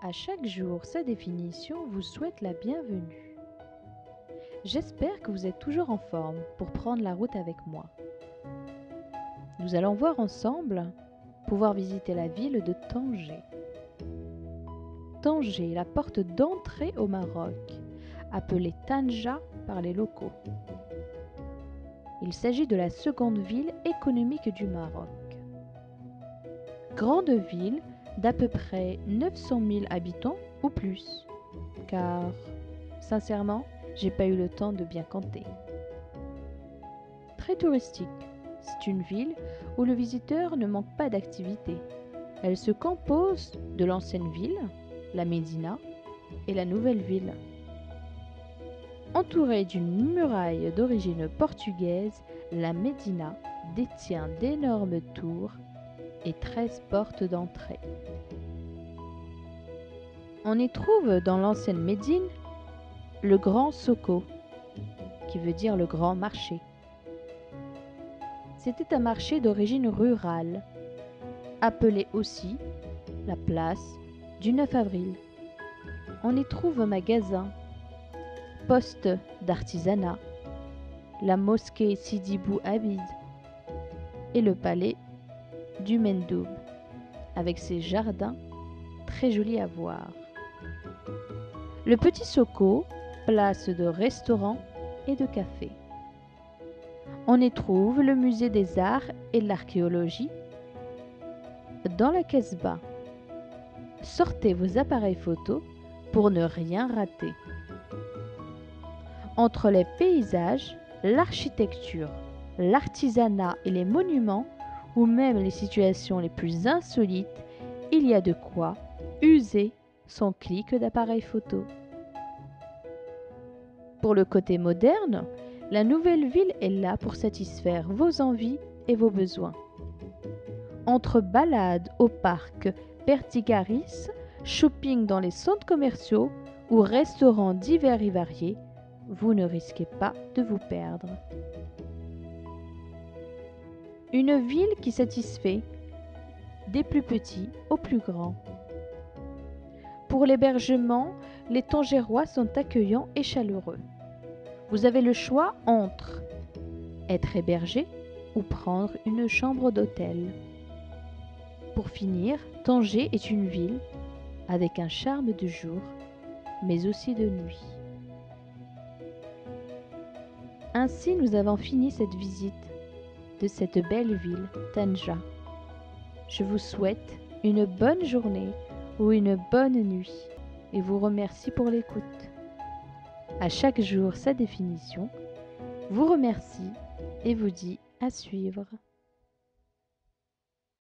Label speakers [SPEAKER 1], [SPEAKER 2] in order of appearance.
[SPEAKER 1] À chaque jour, sa définition vous souhaite la bienvenue. J'espère que vous êtes toujours en forme pour prendre la route avec moi. Nous allons voir ensemble pouvoir visiter la ville de Tanger. Tanger, la porte d'entrée au Maroc, appelée Tanja par les locaux. Il s'agit de la seconde ville économique du Maroc. Grande ville d'à peu près 900 000 habitants ou plus, car sincèrement, j'ai pas eu le temps de bien compter. Très touristique, c'est une ville où le visiteur ne manque pas d'activité. Elle se compose de l'ancienne ville, la Médina, et la nouvelle ville. Entourée d'une muraille d'origine portugaise, la Médina détient d'énormes tours et 13 portes d'entrée. On y trouve dans l'ancienne Médine le Grand Soko, qui veut dire le grand marché. C'était un marché d'origine rurale, appelé aussi la place du 9 avril. On y trouve un magasin, poste d'artisanat, la mosquée Sidi Bou Abid et le palais du Mendoub, avec ses jardins très jolis à voir. Le Petit Soko, place de restaurants et de cafés. On y trouve le musée des arts et de l'archéologie. Dans la Casbah, sortez vos appareils photos pour ne rien rater. Entre les paysages, l'architecture, l'artisanat et les monuments, ou même les situations les plus insolites, il y a de quoi user son clic d'appareil photo. Pour le côté moderne, la nouvelle ville est là pour satisfaire vos envies et vos besoins. Entre balades au parc Pertigaris, shopping dans les centres commerciaux ou restaurants divers et variés, vous ne risquez pas de vous perdre. Une ville qui satisfait des plus petits aux plus grands. Pour l'hébergement, les Tangérois sont accueillants et chaleureux. Vous avez le choix entre être hébergé ou prendre une chambre d'hôtel. Pour finir, Tanger est une ville avec un charme de jour, mais aussi de nuit. Ainsi, nous avons fini cette visite de cette belle ville, Tanja. Je vous souhaite une bonne journée ou une bonne nuit et vous remercie pour l'écoute. À chaque jour sa définition, vous remercie et vous dit à suivre.